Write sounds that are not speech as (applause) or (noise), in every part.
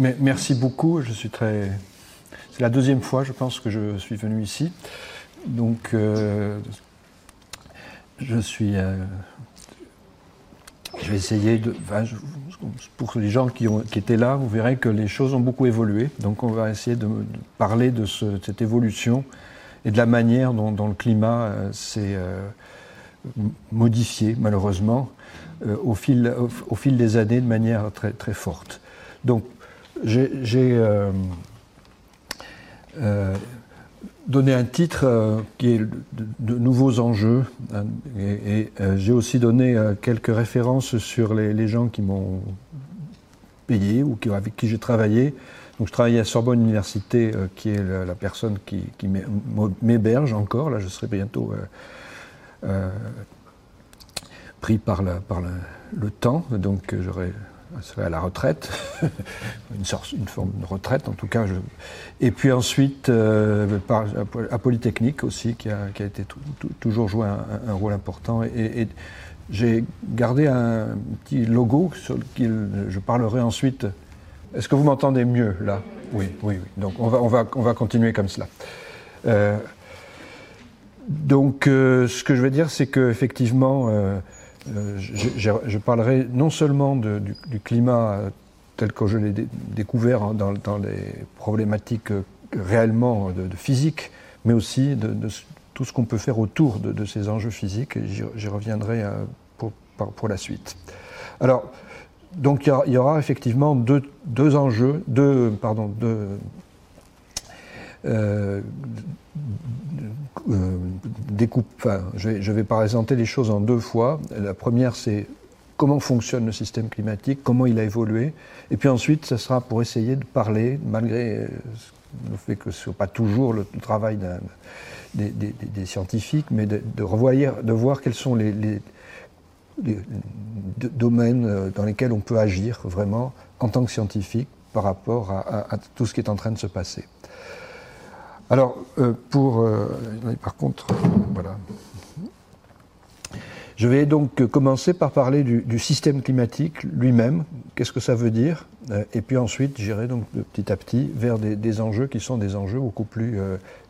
merci beaucoup. Je suis très. C'est la deuxième fois, je pense, que je suis venu ici. Donc, euh, je suis. Euh, je vais essayer de. pour les gens qui, ont, qui, étaient là, vous verrez que les choses ont beaucoup évolué. Donc, on va essayer de, parler de, cette évolution et de la manière dont, le climat euh, s'est modifié, malheureusement, au, fil, au, fil des années de manière très, très forte. Donc, j'ai euh, euh, donné un titre euh, qui est de, nouveaux enjeux hein, et, j'ai aussi donné quelques références sur les, gens qui m'ont payé ou avec qui j'ai travaillé. Donc je travaillais à Sorbonne Université, qui est la, personne qui, m'héberge encore. Là, je serai bientôt pris par, par le temps, donc j'aurai à la retraite, (laughs) une, forme de retraite en tout cas. Et puis ensuite, euh, à Polytechnique aussi, qui a, qui a été toujours joué un, rôle important. Et, j'ai gardé un petit logo sur lequel je parlerai ensuite. Est-ce que vous m'entendez mieux là? Oui, oui, oui. Donc on va, on va, on va continuer comme cela. Euh, donc euh, ce que je veux dire, c'est qu'effectivement, euh, je, parlerai non seulement du, climat euh, tel que je l'ai découvert hein, dans, les problématiques euh, réellement de, physique, mais aussi de, tout ce qu'on peut faire autour de, ces enjeux physiques, j'y reviendrai pour, la suite. Alors, donc il y, aura effectivement deux, enjeux, deux, euh, euh, je vais, présenter les choses en deux fois. La première, c'est comment fonctionne le système climatique, comment il a évolué. Et puis ensuite, ce sera pour essayer de parler, malgré le fait que ce n'est pas toujours le, travail des, scientifiques, mais de, de, voir quels sont les, les, domaines euh, dans lesquels on peut agir vraiment en tant que scientifique par rapport à tout ce qui est en train de se passer. Alors, euh, pour. Euh, par contre, voilà. Je vais donc commencer par parler du, système climatique lui-même, qu'est-ce que ça veut dire, euh, et puis ensuite j'irai donc petit à petit vers des, enjeux qui sont des enjeux beaucoup plus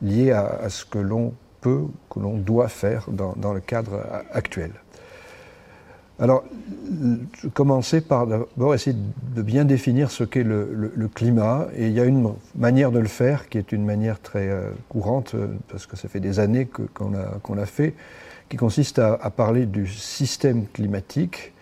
liés à, ce que l'on peut, que l'on doit faire dans le cadre actuel. Alors, commencer par d'abord essayer de bien définir ce qu'est le, climat. Et il y a une manière de le faire qui est une manière très euh, courante, euh, parce que ça fait des années qu'on l'a fait, qui consiste à, parler du système climatique.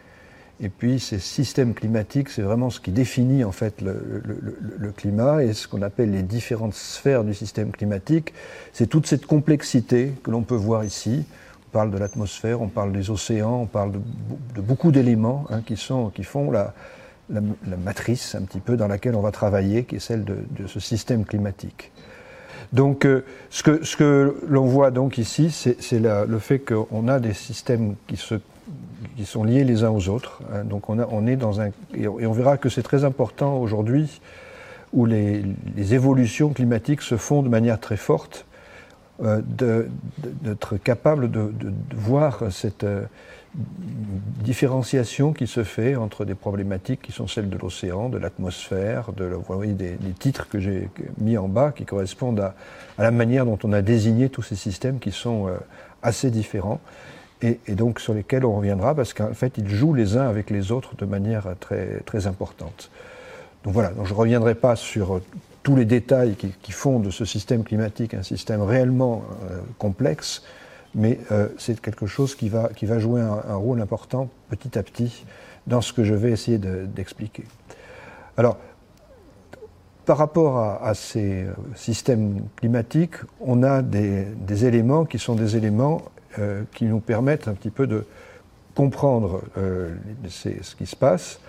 Et puis, ces systèmes climatiques, c'est vraiment ce qui définit en fait le climat et ce qu'on appelle les différentes sphères du système climatique. C'est toute cette complexité que l'on peut voir ici parle de l'atmosphère, on parle des océans, on parle de, beaucoup d'éléments hein, qui, font la, matrice un petit peu dans laquelle on va travailler, qui est celle de, ce système climatique. Donc, euh, ce que, l'on voit donc ici, c'est le fait qu'on a des systèmes qui, sont liés les uns aux autres. On, on, on verra que c'est très important aujourd'hui où les, évolutions climatiques se font de manière très forte d'être capable de, voir cette euh, différenciation qui se fait entre des problématiques qui sont celles de l'océan, de l'atmosphère, de vous voyez des, titres que j'ai mis en bas qui correspondent à, la manière dont on a désigné tous ces systèmes qui sont euh, assez différents et, et, donc sur lesquels on reviendra parce qu'en fait ils jouent les uns avec les autres de manière très, très importante. Donc voilà, donc je ne reviendrai pas sur tous les détails qui, font de ce système climatique un système réellement euh, complexe, mais euh, c'est quelque chose qui va, qui va jouer un, rôle important petit à petit dans ce que je vais essayer d'expliquer. Alors, par rapport à, ces euh, systèmes climatiques, on a des, éléments qui sont des éléments qui nous permettent un petit peu de comprendre ce qui se passe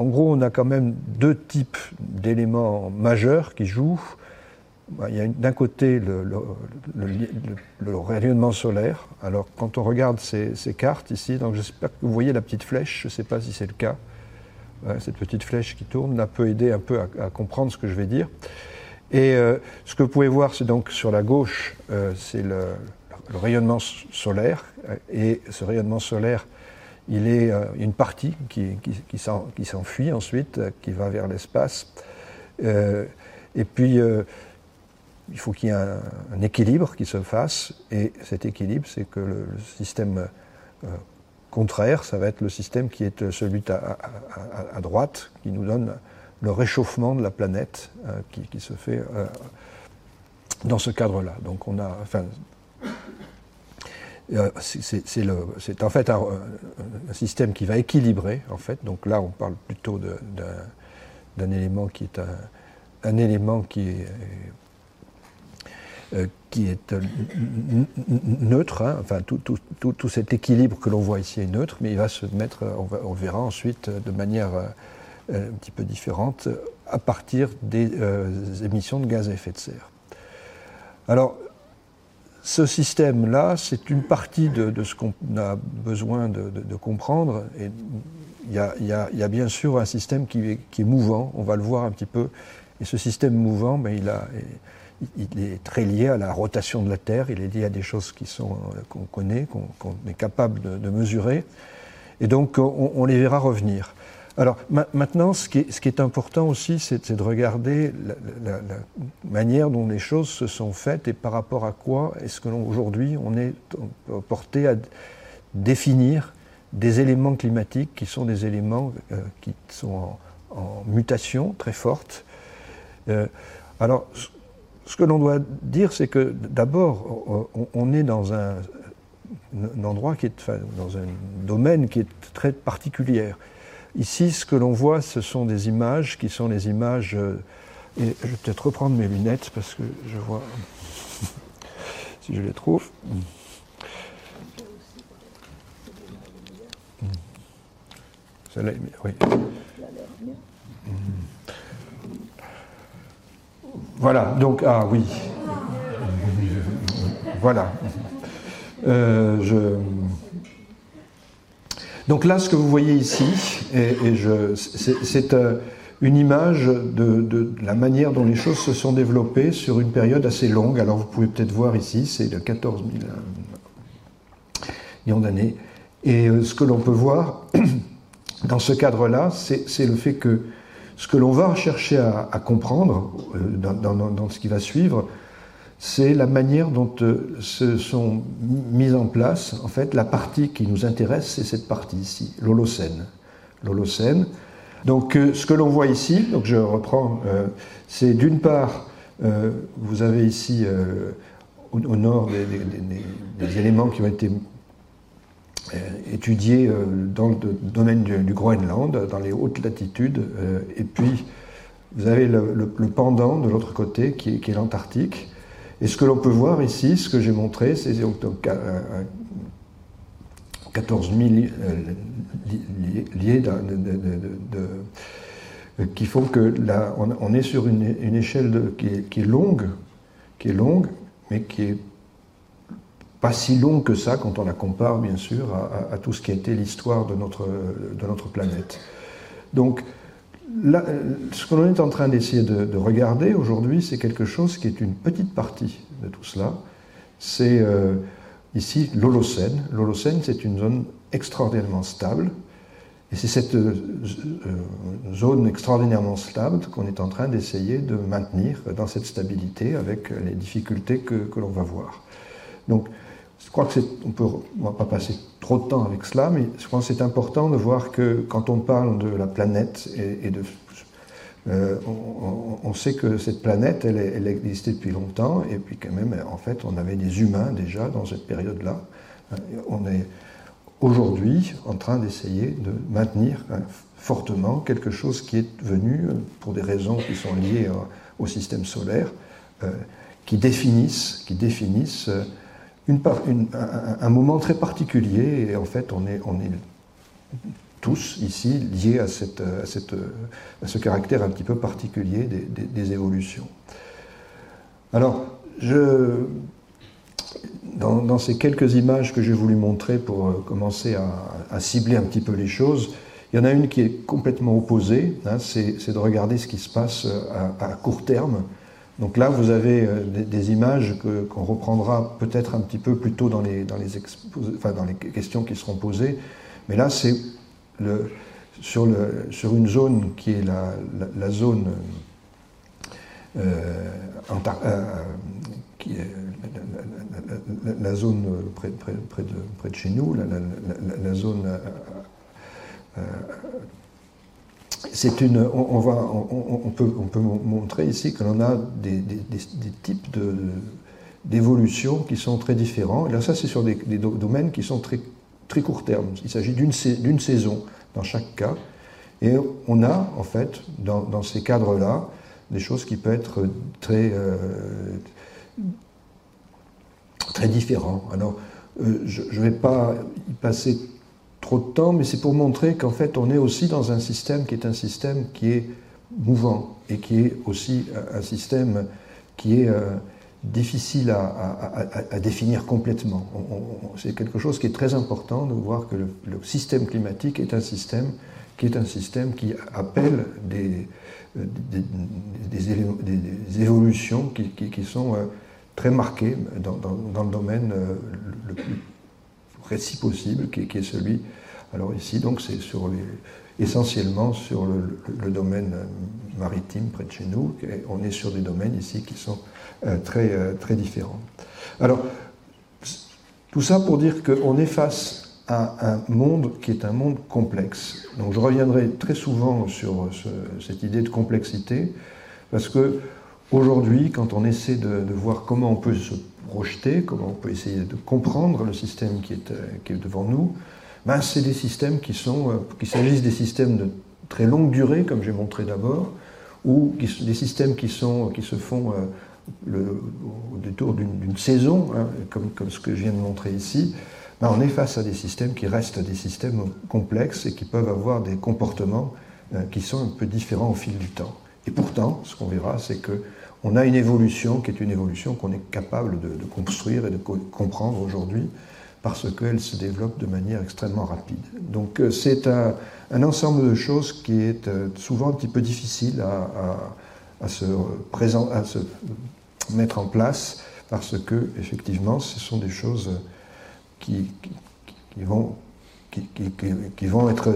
en gros, on a quand même deux types d'éléments majeurs qui jouent. Bah, il y a d'un côté le, rayonnement solaire. Alors, quand on regarde ces, cartes ici, donc j'espère que vous voyez la petite flèche, je ne sais pas si c'est le cas. cette petite flèche qui tourne, là peut aider un peu à, comprendre ce que je vais dire. Et euh, ce que vous pouvez voir, c'est donc sur la gauche, euh, c'est le, rayonnement solaire. Et ce rayonnement solaire, il est une partie qui, s'enfuit ensuite, qui va vers l'espace. et puis, il faut qu'il y ait un, équilibre qui se fasse, et cet équilibre, c'est que le, système contraire, ça va être le système qui est celui à, droite, qui nous donne le réchauffement de la planète, qui, se fait dans ce cadre-là. Donc on a, euh, c'est en fait un, système qui va équilibrer, en fait. Donc là, on parle plutôt d'un élément qui est un, élément qui est, euh, neutre. Hein. Enfin, tout, cet équilibre que l'on voit ici est neutre, mais il va se mettre, on, verra ensuite de manière euh, un petit peu différente à partir des émissions de gaz à effet de serre. Alors, ce système-là, c'est une partie de, ce qu'on a besoin de, comprendre. Et il y, a, bien sûr un système qui est, mouvant, on va le voir un petit peu. Et ce système mouvant, ben, il, est très lié à la rotation de la Terre, il est lié à des choses qu'on connaît, qu'on est capable de, mesurer. Et donc, on les verra revenir. Alors maintenant, ce qui, est, important aussi, c'est de regarder la, manière dont les choses se sont faites et par rapport à quoi est-ce que aujourd'hui on est porté à définir des éléments climatiques qui sont des éléments euh, qui sont en, mutation très forte. Euh, alors, ce que l'on doit dire, c'est que d'abord, on, est dans un, endroit qui est, dans un domaine qui est très particulier. Ici, ce que l'on voit, ce sont des images qui sont les images. Euh, et je vais peut-être reprendre mes lunettes parce que je vois (laughs) si je les trouve. Oui. Voilà, donc, ah oui. Voilà. Euh, je. Donc là, ce que vous voyez ici, c'est euh, une image de, la manière dont les choses se sont développées sur une période assez longue. Alors vous pouvez peut-être voir ici, c'est de 14 000 millions d'années. Et euh, ce que l'on peut voir (clears throat) dans ce cadre-là, c'est le fait que ce que l'on va chercher à, comprendre euh, dans, ce qui va suivre, c'est la manière dont euh, se sont mises en place, en fait, la partie qui nous intéresse, c'est cette partie ici, l'Holocène. L'Holocène. Donc, euh, ce que l'on voit ici, je reprends, euh, c'est d'une part, vous avez ici au, nord des, éléments qui ont été étudiés dans le domaine du, Groenland, dans les hautes latitudes, et puis vous avez le, pendant de l'autre côté qui est l'Antarctique. Et ce que l'on peut voir ici, ce que j'ai montré, c'est donc 14 000 liés qui font que là, on, est sur une, échelle qui, est, longue, qui est longue, mais qui est pas si longue que ça quand on la compare, bien sûr, à, tout ce qui a été l'histoire de notre, de notre planète. Donc, ce que l'on est en train d'essayer de, regarder aujourd'hui, c'est quelque chose qui est une petite partie de tout cela. C'est euh, ici l'Holocène. L'Holocène, c'est une zone extraordinairement stable. Et c'est cette euh, euh, zone extraordinairement stable qu'on est en train d'essayer de maintenir dans cette stabilité avec les difficultés que, que l'on va voir. Donc, je crois que on peut, va pas passer trop de temps avec cela, mais je pense que c'est important de voir que quand on parle de la planète et, de, euh, on, sait que cette planète, elle, elle existait depuis longtemps, et puis quand même, en fait, on avait des humains déjà dans cette période-là. On est aujourd'hui en train d'essayer de maintenir hein, fortement quelque chose qui est venu, euh, pour des raisons qui sont liées au système solaire, euh, qui définissent, qui définissent un, moment très particulier et en fait on est, on est tous ici liés à, cette, à, cette, à, ce caractère un petit peu particulier des, évolutions. Alors, je, dans, ces quelques images que j'ai voulu montrer pour euh, commencer à, cibler un petit peu les choses, il y en a une qui est complètement opposée, hein, c'est de regarder ce qui se passe euh, à court terme donc là, vous avez euh, des, images qu'on reprendra peut-être un petit peu plus tôt dans les, dans, les questions qui seront posées. Mais là, c'est sur, une zone qui est la, zone qui est la, zone près, près, de, près, de, chez nous, la, zone c'est une, on, peut, on, peut, montrer ici que l'on a des, types d'évolution qui sont très différents. Et là, ça, c'est sur des, domaines qui sont très, très court terme. Il s'agit d'une saison dans chaque cas. Et on a, en fait, dans, ces cadres-là, des choses qui peuvent être très, euh, très différents. Alors, euh, je ne vais pas y passer de temps, mais c'est pour montrer qu'en fait, on est aussi dans un système qui est un système qui est mouvant et qui est aussi un système qui est euh, difficile à, définir complètement. C'est quelque chose qui est très important de voir que le, système climatique est un système qui est un système qui appelle des, euh, des, évolutions qui, sont euh, très marquées dans, dans, le domaine le plus précis possible, qui, est celui. Alors ici, donc, c'est essentiellement sur le, domaine maritime près de chez nous. On est sur des domaines ici qui sont euh, très, euh, très différents. Alors, tout ça pour dire qu'on est face à un monde qui est un monde complexe. Donc, je reviendrai très souvent sur cette idée de complexité, parce que aujourd'hui, quand on essaie de, voir comment on peut se projeter, comment on peut essayer de comprendre le système qui est, euh, qui est devant nous, ben, c'est des systèmes qui sont, euh, qu'il s'agisse des systèmes de très longue durée, comme j'ai montré d'abord, ou des systèmes qui, sont, qui se font euh, au détour d'une saison, hein, comme, ce que je viens de montrer ici, ben, on est face à des systèmes qui restent des systèmes complexes et qui peuvent avoir des comportements qui sont un peu différents au fil du temps. Et pourtant, ce qu'on verra, c'est que on a une évolution qui est une évolution qu'on est capable de, construire et de comprendre aujourd'hui parce qu'elle se développe de manière extrêmement rapide. Donc euh, c'est un, ensemble de choses qui est euh, souvent un petit peu difficile à, se, mettre en place parce que effectivement ce sont des choses qui, vont, être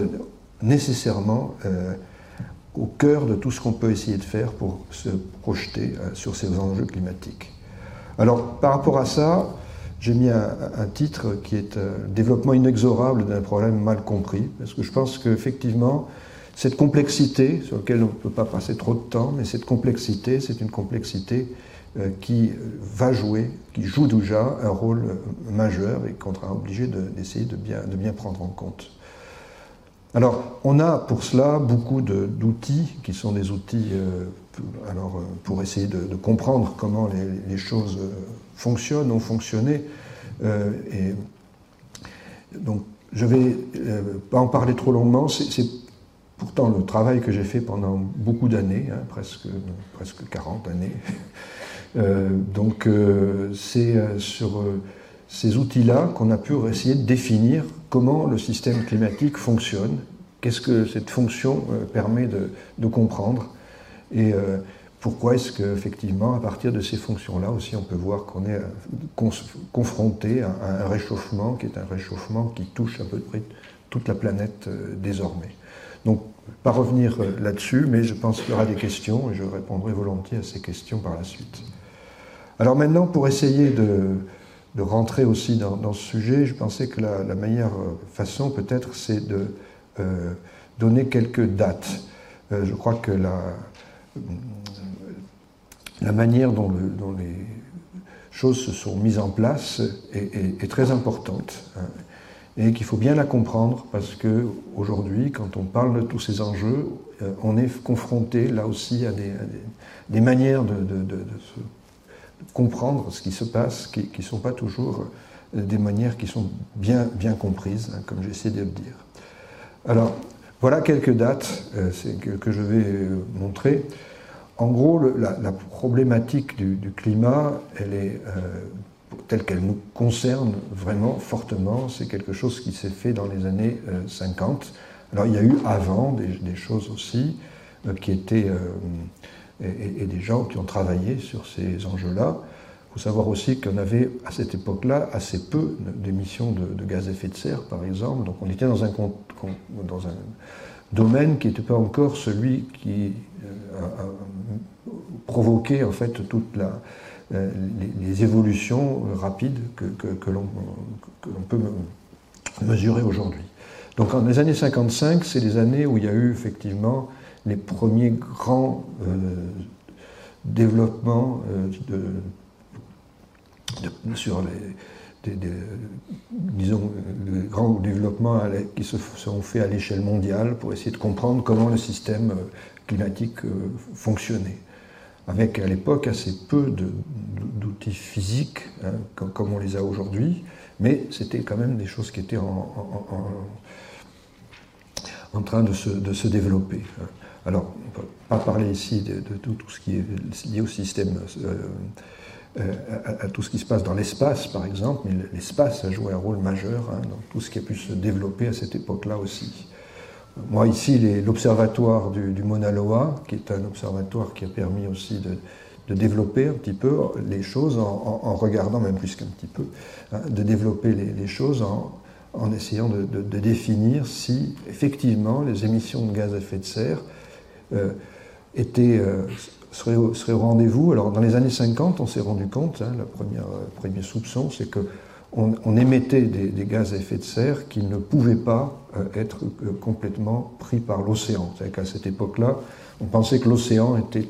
nécessairement euh, au cœur de tout ce qu'on peut essayer de faire pour se projeter sur ces enjeux climatiques. Alors, par rapport à ça, j'ai mis un, titre qui est euh, Développement inexorable d'un problème mal compris, parce que je pense qu'effectivement, cette complexité, sur laquelle on ne peut pas passer trop de temps, mais cette complexité, c'est une complexité euh, qui va jouer, qui joue déjà un rôle majeur et qu'on sera obligé d'essayer de, bien, de bien prendre en compte. Alors, on a pour cela beaucoup d'outils qui sont des outils euh, alors, euh, pour essayer de, comprendre comment les, choses euh, fonctionnent, ont fonctionné. et donc, je ne vais pas en parler trop longuement. C'est pourtant le travail que j'ai fait pendant beaucoup d'années, hein, presque, presque 40 années. (laughs) donc, c'est sur ces outils-là qu'on a pu essayer de définir comment le système climatique fonctionne, qu'est-ce que cette fonction euh, permet de, comprendre, euh, pourquoi est-ce qu'effectivement, à partir de ces fonctions-là aussi, on peut voir qu'on est euh, confronté à un réchauffement qui est un réchauffement qui touche à peu près toute la planète désormais. Donc, pas revenir là-dessus, mais je pense qu'il y aura des questions et je répondrai volontiers à ces questions par la suite. Alors maintenant, pour essayer de, rentrer aussi dans, ce sujet, je pensais que la, meilleure façon peut-être c'est de euh, donner quelques dates. Euh, je crois que la, la manière dont, les choses se sont mises en place est, très importante hein, et qu'il faut bien la comprendre parce que aujourd'hui, quand on parle de tous ces enjeux, euh, on est confronté là aussi à des, manières de, comprendre ce qui se passe, qui ne sont pas toujours euh, des manières qui sont bien, comprises, hein, comme j'essaie de le dire. Alors, voilà quelques dates euh, que, je vais montrer. En gros, la, problématique du, climat, elle est telle qu'elle nous concerne vraiment fortement. C'est quelque chose qui s'est fait dans les années 50. Alors, il y a eu avant des, choses aussi qui étaient et, des gens qui ont travaillé sur ces enjeux-là. faut savoir aussi qu'on avait à cette époque-là assez peu d'émissions de, gaz à effet de serre, par exemple. Donc on était dans un domaine qui n'était pas encore celui qui a, provoqué en fait toute la, les, évolutions rapides que, l'on peut mesurer aujourd'hui. Donc en les années 55, c'est les années où il y a eu effectivement les premiers grands euh, développements euh, sur les, disons, les grands développements qui se sont faits à l'échelle mondiale pour essayer de comprendre comment le système euh, climatique fonctionnait. Avec à l'époque assez peu d'outils physiques, hein, comme, on les a aujourd'hui, mais c'était quand même des choses qui étaient en, en, train de se, de se, développer. Alors, on ne peut pas parler ici de, tout, ce qui est lié au système, euh, euh, à, tout ce qui se passe dans l'espace, par exemple, mais l'espace a joué un rôle majeur hein, dans tout ce qui a pu se développer à cette époque-là aussi. Moi, ici, l'observatoire du, du, Mauna Loa, qui est un observatoire qui a permis aussi de, développer un petit peu les choses en, regardant, même plus qu'un petit peu, hein, de développer les, choses en, en essayant de, définir si effectivement les émissions de gaz à effet de serre euh, étaient, euh, seraient, au, rendez-vous. Alors dans les années 50, on s'est rendu compte, hein, le euh, premier soupçon, c'est que on, émettait des, gaz à effet de serre qui ne pouvaient pas être complètement pris par l'océan. C'est-à-dire qu'à cette époque-là, on pensait que l'océan était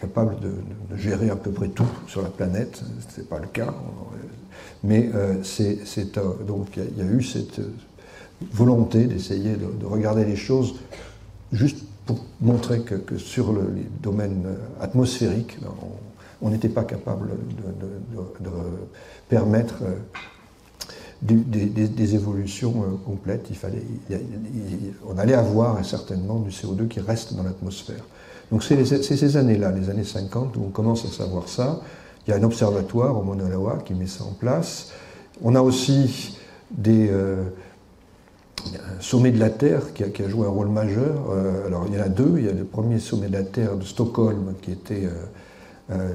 capable de, gérer à peu près tout sur la planète. Ce n'est pas le cas. Mais euh, c'est, euh, donc il y, a eu cette volonté d'essayer de, regarder les choses juste montrer que, sur le, les domaines atmosphériques, on n'était pas capable de, permettre euh, des, évolutions complètes. Il fallait, on allait avoir certainement du CO2 qui reste dans l'atmosphère. Donc c'est ces années-là, les années 50, où on commence à savoir ça. Il y a un observatoire au Mauna Loa qui met ça en place. On a aussi des euh, sommet de la Terre qui a, joué un rôle majeur. Euh, alors il y en a deux. Il y a le premier sommet de la Terre de Stockholm qui était euh,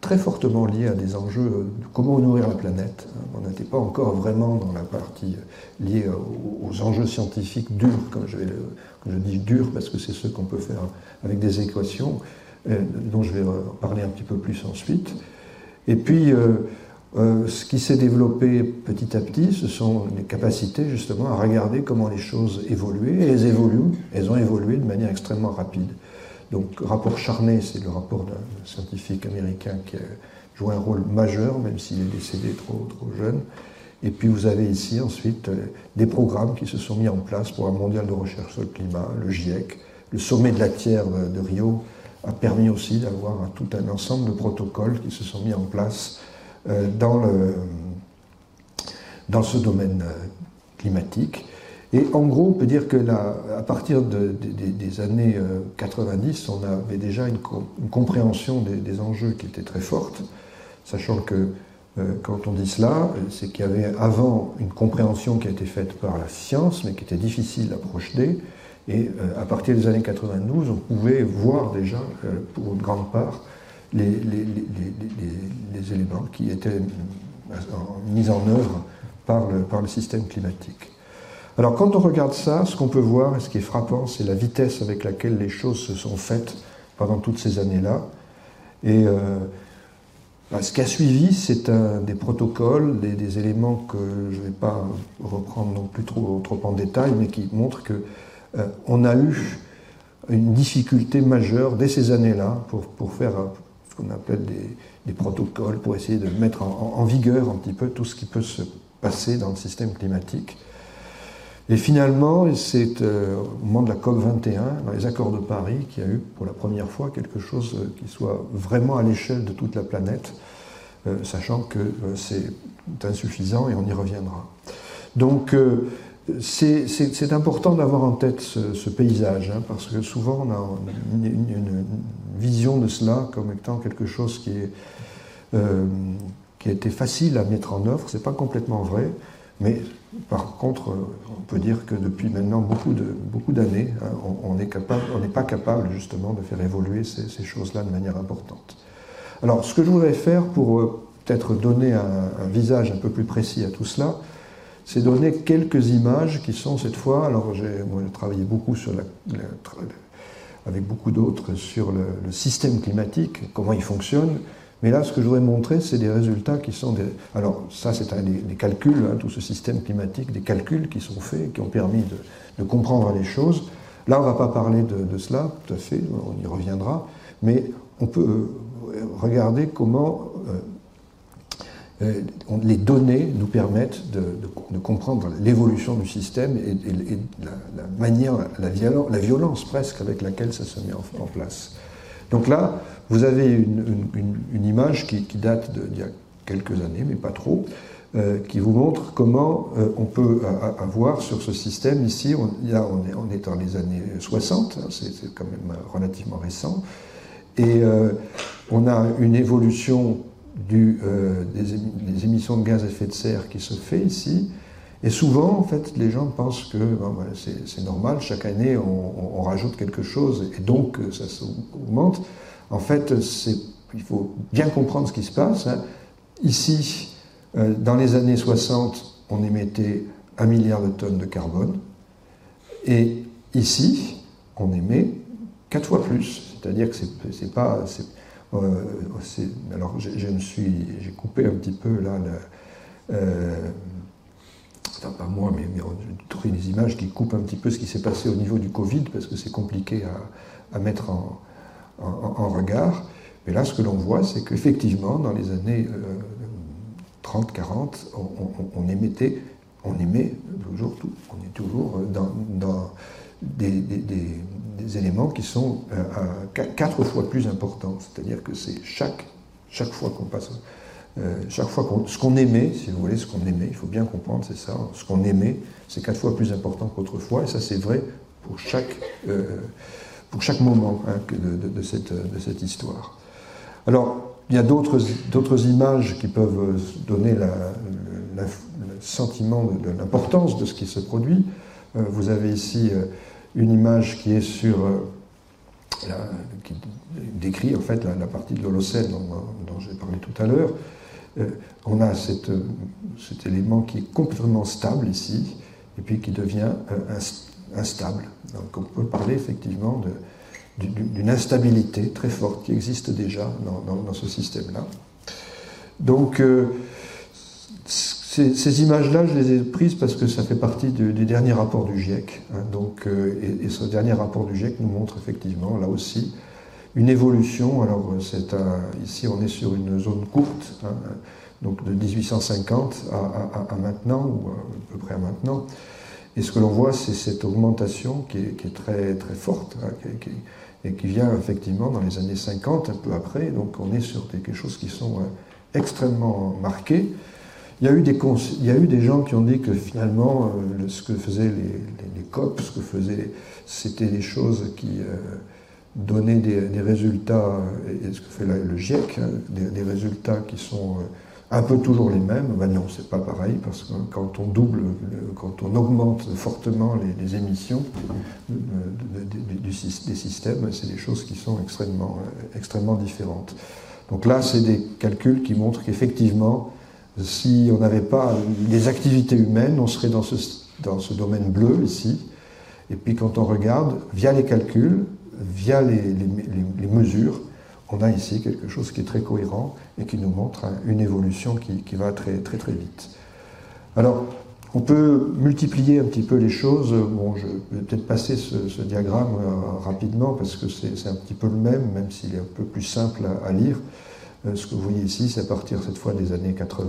très fortement lié à des enjeux de comment nourrir la planète. On n'était pas encore vraiment dans la partie liée aux, enjeux scientifiques durs, comme je, je dis durs parce que c'est ceux qu'on peut faire avec des équations, euh, dont je vais parler un petit peu plus ensuite. Et puis, euh, euh, ce qui s'est développé petit à petit, ce sont les capacités justement à regarder comment les choses évoluent. Et elles évoluent, elles ont évolué de manière extrêmement rapide. Donc, rapport Charnay, c'est le rapport d'un scientifique américain qui a joué un rôle majeur, même s'il est décédé trop, jeune. Et puis vous avez ici ensuite des programmes qui se sont mis en place pour un mondial de recherche sur le climat, le GIEC, le sommet de la Terre de Rio a permis aussi d'avoir tout un ensemble de protocoles qui se sont mis en place euh, dans, le, dans ce domaine euh, climatique. Et en gros, on peut dire que là, à partir des années 90, euh, on avait déjà une, compréhension des, enjeux qui était très forte, sachant que quand on dit cela, c'est qu'il y avait avant une compréhension qui a été faite par la science, mais qui était difficile à projeter, et euh, à partir des années 92, on pouvait voir déjà, euh, pour une grande part, les, éléments qui étaient euh, mis en œuvre par le, par le système climatique. Alors quand on regarde ça, ce qu'on peut voir, et ce qui est frappant, c'est la vitesse avec laquelle les choses se sont faites pendant toutes ces années-là. Et bah, ce qui a suivi, c'est des protocoles, des, éléments que je ne vais pas reprendre non plus trop, trop en détail, mais qui montrent que euh, on a eu une difficulté majeure dès ces années-là pour, faire euh, ce qu'on appelle des, protocoles, pour essayer de mettre en, vigueur un petit peu tout ce qui peut se passer dans le système climatique. Et finalement, c'est euh, au moment de la COP 21, dans les accords de Paris, qu'il y a eu pour la première fois quelque chose qui soit vraiment à l'échelle de toute la planète, sachant que c'est insuffisant et on y reviendra. Donc, c'est important d'avoir en tête ce, paysage, hein, parce que souvent on a une, vision de cela comme étant quelque chose qui, est, euh, a été facile à mettre en œuvre. Ce n'est pas complètement vrai. Mais par contre, on peut dire que depuis maintenant beaucoup, de, beaucoup d'années, hein, on n'est pas capable justement de faire évoluer ces, choses-là de manière importante. Alors, ce que je voudrais faire pour euh, peut-être donner un, visage un peu plus précis à tout cela, c'est donner quelques images qui sont cette fois, alors j'ai travaillé beaucoup avec beaucoup d'autres sur le, système climatique, comment il fonctionne, mais là, ce que je voudrais montrer, c'est des résultats qui sont des. Alors, ça, c'est des, calculs, hein, tout ce système climatique, des calculs qui sont faits, qui ont permis de, comprendre les choses. Là, on ne va pas parler de, cela, tout à fait, on y reviendra, mais on peut euh, regarder comment euh, euh, les données nous permettent de, comprendre l'évolution du système et, la, manière, la, violence, presque avec laquelle ça se met en place. Donc là, vous avez une, image qui, date d'il y a quelques années, mais pas trop, euh, qui vous montre comment euh, on peut avoir sur ce système, ici, on, est, dans les années 60, hein, c'est quand même relativement récent, et on a une évolution du, des, émissions de gaz à effet de serre qui se fait ici, et souvent, en fait, les gens pensent que c'est normal, chaque année on, rajoute quelque chose et donc ça augmente. En fait, il faut bien comprendre ce qui se passe. Hein. Ici, euh, dans les années 60, on émettait un milliard de tonnes de carbone. Et ici, on émet quatre fois plus. C'est-à-dire que c'est pas. Euh, alors, je, me suis. J'ai coupé un petit peu là. Euh, enfin, pas moi, mais, mais trouvé des images qui coupent un petit peu ce qui s'est passé au niveau du Covid, parce que c'est compliqué à, mettre en, regard. Mais là, ce que l'on voit, c'est qu'effectivement, dans les années 30, 40, on, émettait, on émet toujours. On est toujours dans, des, éléments qui sont euh, quatre fois plus importants. C'est-à-dire que c'est chaque, chaque fois qu'on passe. Euh, chaque fois qu'on, ce qu'on émet, si vous voulez, ce qu'on émet, il faut bien comprendre, c'est ça, ce qu'on émet, c'est quatre fois plus important qu'autrefois, et ça c'est vrai pour chaque, euh, pour chaque moment hein, de, cette, de, cette, histoire. Alors, il y a d'autres images qui peuvent donner le sentiment de, l'importance de ce qui se produit. Vous avez ici une image qui est sur. Euh, qui décrit en fait la, partie de l'Holocène dont, j'ai parlé tout à l'heure. on a cet élément qui est complètement stable ici, et puis qui devient instable. Donc on peut parler effectivement d'une instabilité très forte qui existe déjà dans, ce système-là. Donc euh, ces, images-là, je les ai prises parce que ça fait partie du, dernier rapport du GIEC. Hein. donc, euh, et, ce dernier rapport du GIEC nous montre effectivement, là aussi, une évolution. Alors, c'est ici, on est sur une zone courte, hein, donc de 1850 à, maintenant, ou à peu près à maintenant. Et ce que l'on voit, c'est cette augmentation qui est, très, très forte, hein, et qui vient effectivement dans les années 50, un peu après. Donc on est sur quelque chose qui sont euh, extrêmement marqués. Il y, a eu des, il y a eu des gens qui ont dit que finalement, euh, ce que faisaient les, COP, ce que faisaient, c'était des choses qui euh, donnaient des, résultats, et ce que fait le GIEC, hein, des, résultats qui sont un peu toujours les mêmes. Ben non, c'est pas pareil parce que quand on double, quand on augmente fortement les, émissions des systèmes, c'est des choses qui sont extrêmement, extrêmement différentes. Donc là, c'est des calculs qui montrent qu'effectivement, si on n'avait pas les activités humaines, on serait dans ce, dans ce domaine bleu ici. Et puis quand on regarde, via les calculs, via les, mesures, on a ici quelque chose qui est très cohérent et qui nous montre une évolution qui, va très très très vite. Alors, on peut multiplier un petit peu les choses. Bon, je vais peut-être passer ce, diagramme euh, rapidement parce que c'est un petit peu le même, même s'il est un peu plus simple à, lire. Euh, ce que vous voyez ici, c'est à partir cette fois des années 80.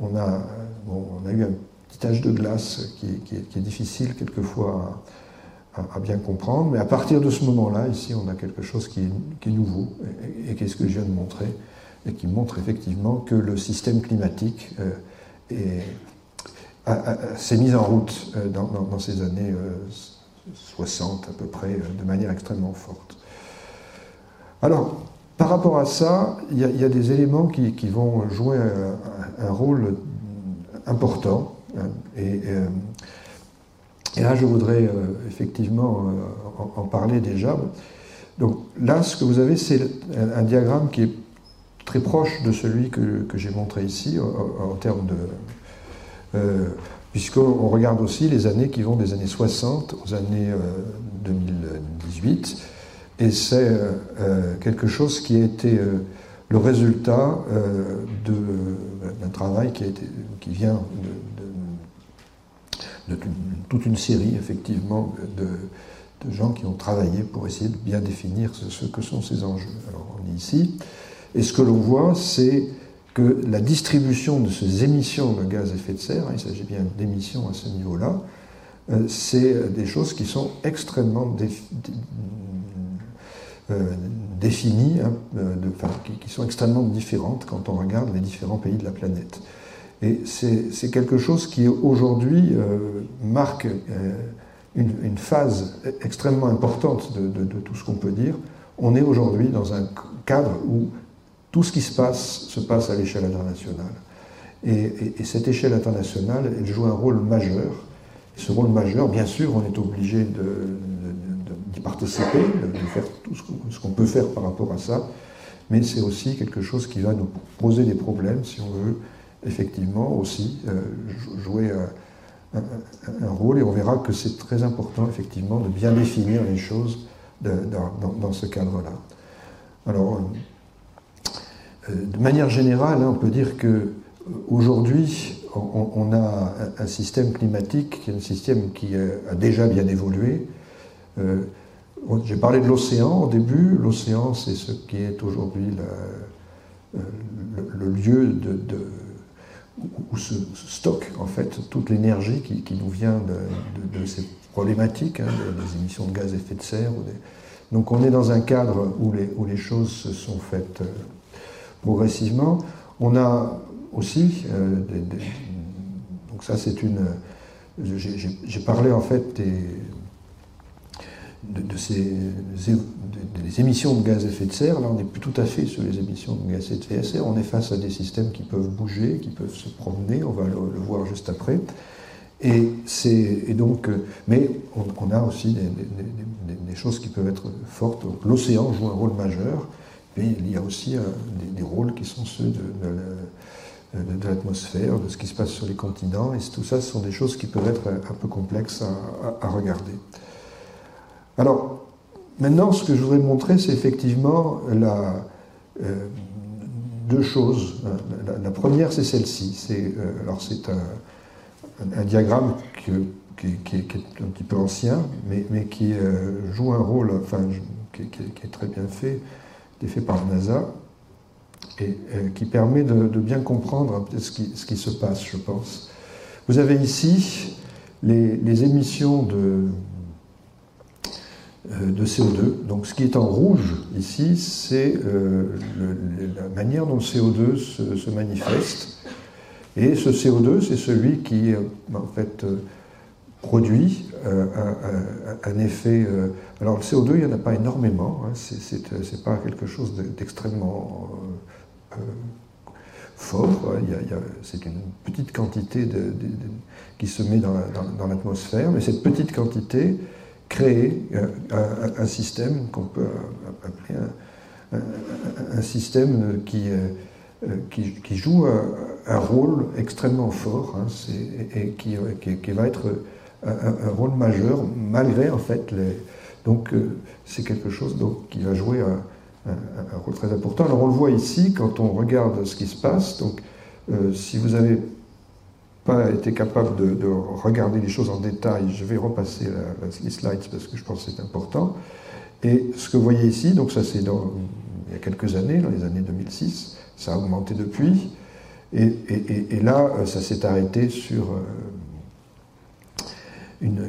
On a, eu un petit âge de glace qui, qui est difficile quelquefois à, bien comprendre. Mais à partir de ce moment-là, ici, on a quelque chose qui est, nouveau, et, qu'est-ce que je viens de montrer, et qui montre effectivement que le système climatique euh, s'est mis en route euh, dans, ces années 60 euh, à peu près, de manière extrêmement forte. Alors, par rapport à ça, il y, a des éléments qui, vont jouer un, rôle important Hein. et, et, là, je voudrais effectivement en, parler déjà. Donc là, ce que vous avez, c'est un, diagramme qui est très proche de celui que, j'ai montré ici en, termes de puisqu'on regarde aussi les années qui vont des années 60 aux années 2018, euh, et c'est euh, euh, quelque chose qui a été le résultat d'un travail qui, a été, qui vient de, toute une série, effectivement, de, gens qui ont travaillé pour essayer de bien définir ce, que sont ces enjeux. Alors, on est ici, et ce que l'on voit, c'est que la distribution de ces émissions de gaz à effet de serre, hein, il s'agit bien d'émissions à ce niveau-là, euh, c'est des choses qui sont extrêmement euh, définies, hein, euh, qui, sont extrêmement différentes quand on regarde les différents pays de la planète. Et c'est quelque chose qui aujourd'hui marque une, phase extrêmement importante de, de tout ce qu'on peut dire. On est aujourd'hui dans un cadre où tout ce qui se passe se passe à l'échelle internationale. Et, cette échelle internationale, elle joue un rôle majeur. Ce rôle majeur, bien sûr, on est obligé participer, de, faire tout ce qu'on peut faire par rapport à ça, mais c'est aussi quelque chose qui va nous poser des problèmes si on veut effectivement aussi euh, jouer un, rôle. Et on verra que c'est très important, effectivement, de bien définir les choses dans, ce cadre-là. Alors, euh, de manière générale, hein, on peut dire que euh, aujourd'hui, on, a un système climatique qui est un système qui a déjà bien évolué. Euh, j'ai parlé de l'océan au début. L'océan, c'est ce qui est aujourd'hui le, lieu de, où se stocke en fait toute l'énergie qui, nous vient de, ces problématiques, hein, des, émissions de gaz à effet de serre. Donc on est dans un cadre où les, choses se sont faites progressivement. On a aussi, euh, donc ça c'est une, j'ai parlé en fait de, ces des émissions de gaz à effet de serre. Là, on n'est plus tout à fait sur les émissions de gaz à effet de serre. On est face à des systèmes qui peuvent bouger, qui peuvent se promener. On va le, voir juste après. Et, et donc, euh, mais on, a aussi des, choses qui peuvent être fortes. L'océan joue un rôle majeur. Mais il y a aussi euh, des, rôles qui sont ceux de, l'atmosphère, de ce qui se passe sur les continents, et tout ça, ce sont des choses qui peuvent être un peu complexes à, regarder. Alors, maintenant, ce que je voudrais montrer, c'est effectivement euh, deux choses. La, première, c'est celle-ci. C'est, euh, alors, c'est un, diagramme qui, est un petit peu ancien, mais, qui joue un rôle, enfin, qui, est très bien fait qui est fait par NASA et euh, qui permet de, bien comprendre ce qui, se passe, je pense. Vous avez ici les, émissions de, euh, de, CO2. Donc ce qui est en rouge ici, c'est euh, la manière dont le CO2 se, manifeste. Et ce CO2, c'est celui qui, en fait, produit euh, un, effet. Euh, alors le CO2, il n'y en a pas énormément, hein, c'est pas quelque chose d'extrêmement euh, fort. Hein, c'est une petite quantité qui se met dans, l'atmosphère, mais cette petite quantité crée un, système qu'on peut appeler un, système qui, qui, joue un, rôle extrêmement fort hein, et, qui, qui, va être un, rôle majeur, malgré en fait les. Donc euh, c'est quelque chose donc, qui va jouer un, rôle très important. Alors on le voit ici quand on regarde ce qui se passe. Donc euh, si vous n'avez pas été capable de, regarder les choses en détail, je vais repasser les slides parce que je pense que c'est important. Et ce que vous voyez ici, donc ça c'est il y a quelques années, dans les années 2006, ça a augmenté depuis. Et, là, ça s'est arrêté sur euh, une, euh,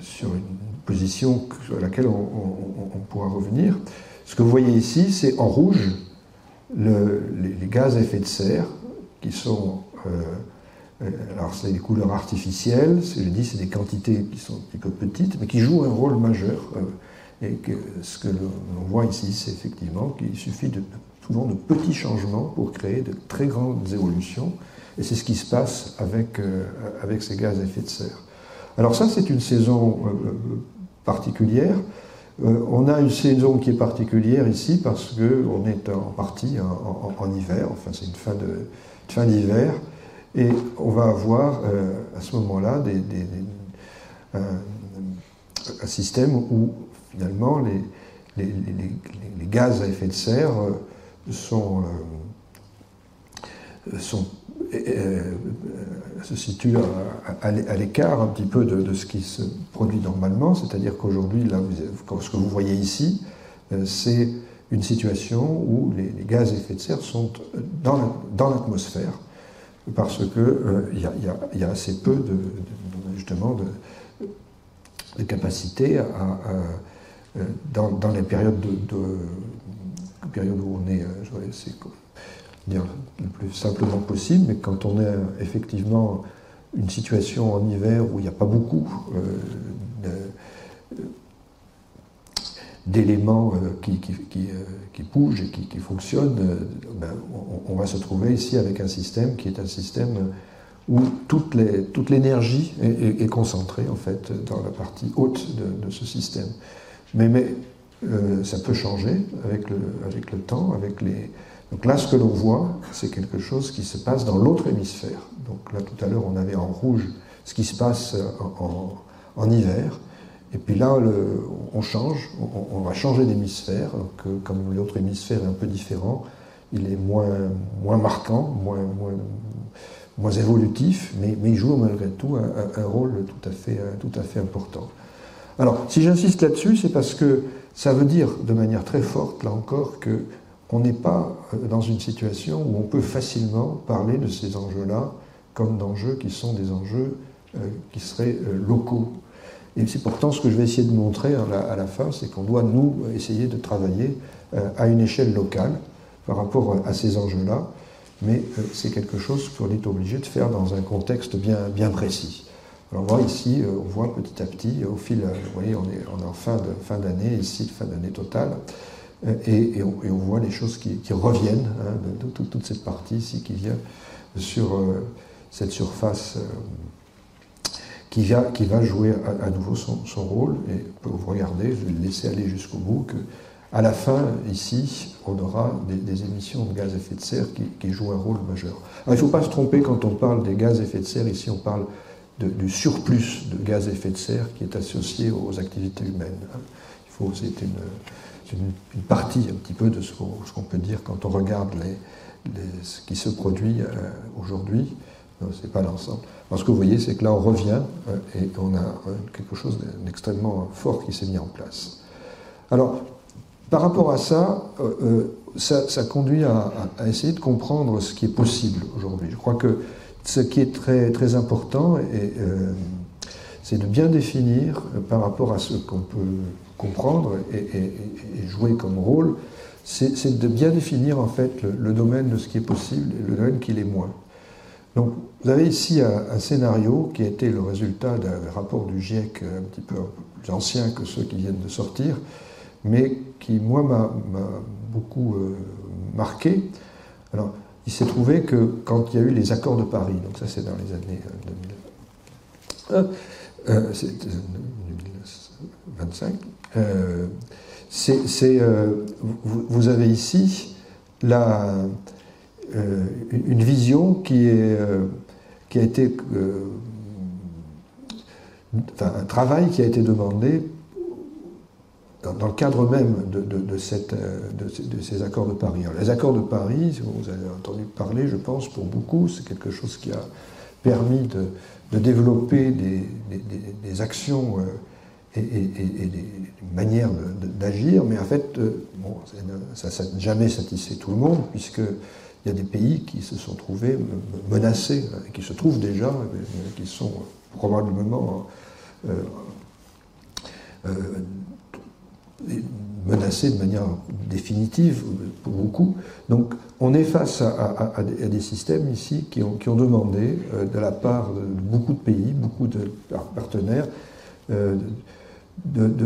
sur une position sur laquelle on, pourra revenir. Ce que vous voyez ici, c'est en rouge les, gaz à effet de serre qui sont. Euh, euh, alors, c'est des couleurs artificielles, je dis, c'est des quantités qui sont un petit peu petites, mais qui jouent un rôle majeur. Et que ce que l'on voit ici, c'est effectivement qu'il suffit de, souvent de petits changements pour créer de très grandes évolutions. Et c'est ce qui se passe avec, euh, avec ces gaz à effet de serre. Alors ça, c'est une saison particulière. on a une saison qui est particulière ici parce qu'on est en partie en, hiver, enfin c'est une fin de fin d'hiver, et on va avoir à ce moment-là des, un système où finalement les, gaz à effet de serre euh, euh, euh, se situent à, l'écart un petit peu de, ce qui se produit normalement, c'est-à-dire qu'aujourd'hui, ce que vous voyez ici, c'est une situation où les, gaz à effet de serre sont dans l'atmosphère, parce qu'il y, y, a assez peu de, justement de, capacité à, euh, dans, les périodes, de, périodes où on est, euh, je vais essayer de dire le plus simplement possible, mais quand on est effectivement une situation en hiver où il n'y a pas beaucoup euh, d'éléments qui, qui, qui, bougent et qui, fonctionnent, ben, on, va se trouver ici avec un système qui est un système où toute l'énergie est, est, concentrée en fait dans la partie haute de, ce système. Mais, mais euh, ça peut changer avec le, avec le temps, avec les... Donc là, ce que l'on voit, c'est quelque chose qui se passe dans l'autre hémisphère. Donc là, tout à l'heure, on avait en rouge ce qui se passe en, en, hiver. Et puis là, on change, on, va changer d'hémisphère. Comme l'autre hémisphère est un peu différent, il est moins, moins marquant, moins, moins, moins évolutif, mais, mais il joue malgré tout un, rôle tout à, fait, tout à fait important. Alors, si j'insiste là-dessus, c'est parce que ça veut dire de manière très forte, là encore, que on n'est pas euh, dans une situation où on peut facilement parler de ces enjeux-là comme d'enjeux qui sont des enjeux euh, qui seraient euh, locaux. Et c'est pourtant ce que je vais essayer de montrer à la, fin, c'est qu'on doit, nous, essayer de travailler à une échelle locale par rapport à ces enjeux-là mais euh, c'est quelque chose qu'on est obligé de faire dans un contexte bien, précis. Alors voit ici, euh, on voit petit à petit, au fil, euh, vous voyez, on est, en fin, de, fin d'année, ici, fin d'année totale, et, on, voit les choses qui, qui reviennent, hein, de, toute cette partie ici qui vient sur cette surface qui, va, jouer à, nouveau son, rôle. Et vous regardez, je vais le laisser aller jusqu'au bout, que à la fin, ici, on aura des, émissions de gaz à effet de serre qui, jouent un rôle majeur. il ne faut pas se tromper quand on parle des gaz à effet de serre. Ici, on parle du surplus de gaz à effet de serre qui est associé aux activités humaines. Il faut, c'est une, une, partie un petit peu de ce qu'on, peut dire quand on regarde ce qui se produit euh, aujourd'hui. Ce n'est pas l'ensemble. ce que vous voyez, c'est que là, on revient euh, et on a euh, quelque chose d'extrêmement fort qui s'est mis en place. Alors, par rapport à ça, euh, ça, conduit à, essayer de comprendre ce qui est possible aujourd'hui. Je crois que ce qui est très, très important, c'est de bien définir par rapport à ce qu'on peut comprendre et, jouer comme rôle, c'est de bien définir en fait le, domaine de ce qui est possible et le domaine qui l'est moins. Donc, vous avez ici un, scénario qui a été le résultat d'un rapport du GIEC un petit peu plus ancien que ceux qui viennent de sortir, mais qui, moi, m'a beaucoup euh, marqué. Alors, il s'est trouvé que quand il y a eu les accords de Paris, donc ça c'est dans les années 2025, euh, euh, vous, avez ici la, une vision qui, est, qui a été, enfin, un travail qui a été demandé dans, le cadre même de, cette, euh, de, ces accords de Paris. les accords de Paris, vous avez entendu parler, je pense, pour beaucoup, c'est quelque chose qui a permis de, développer des, actions euh, et, des manières d'agir, mais en fait, euh, bon, ça n'a jamais satisfait tout le monde, puisqu'il y a des pays qui se sont trouvés menacés, qui se trouvent déjà, qui sont probablement menacé de manière définitive pour beaucoup. Donc on est face à, des systèmes ici qui ont, demandé euh, de la part de beaucoup de pays, beaucoup de partenaires, euh, de,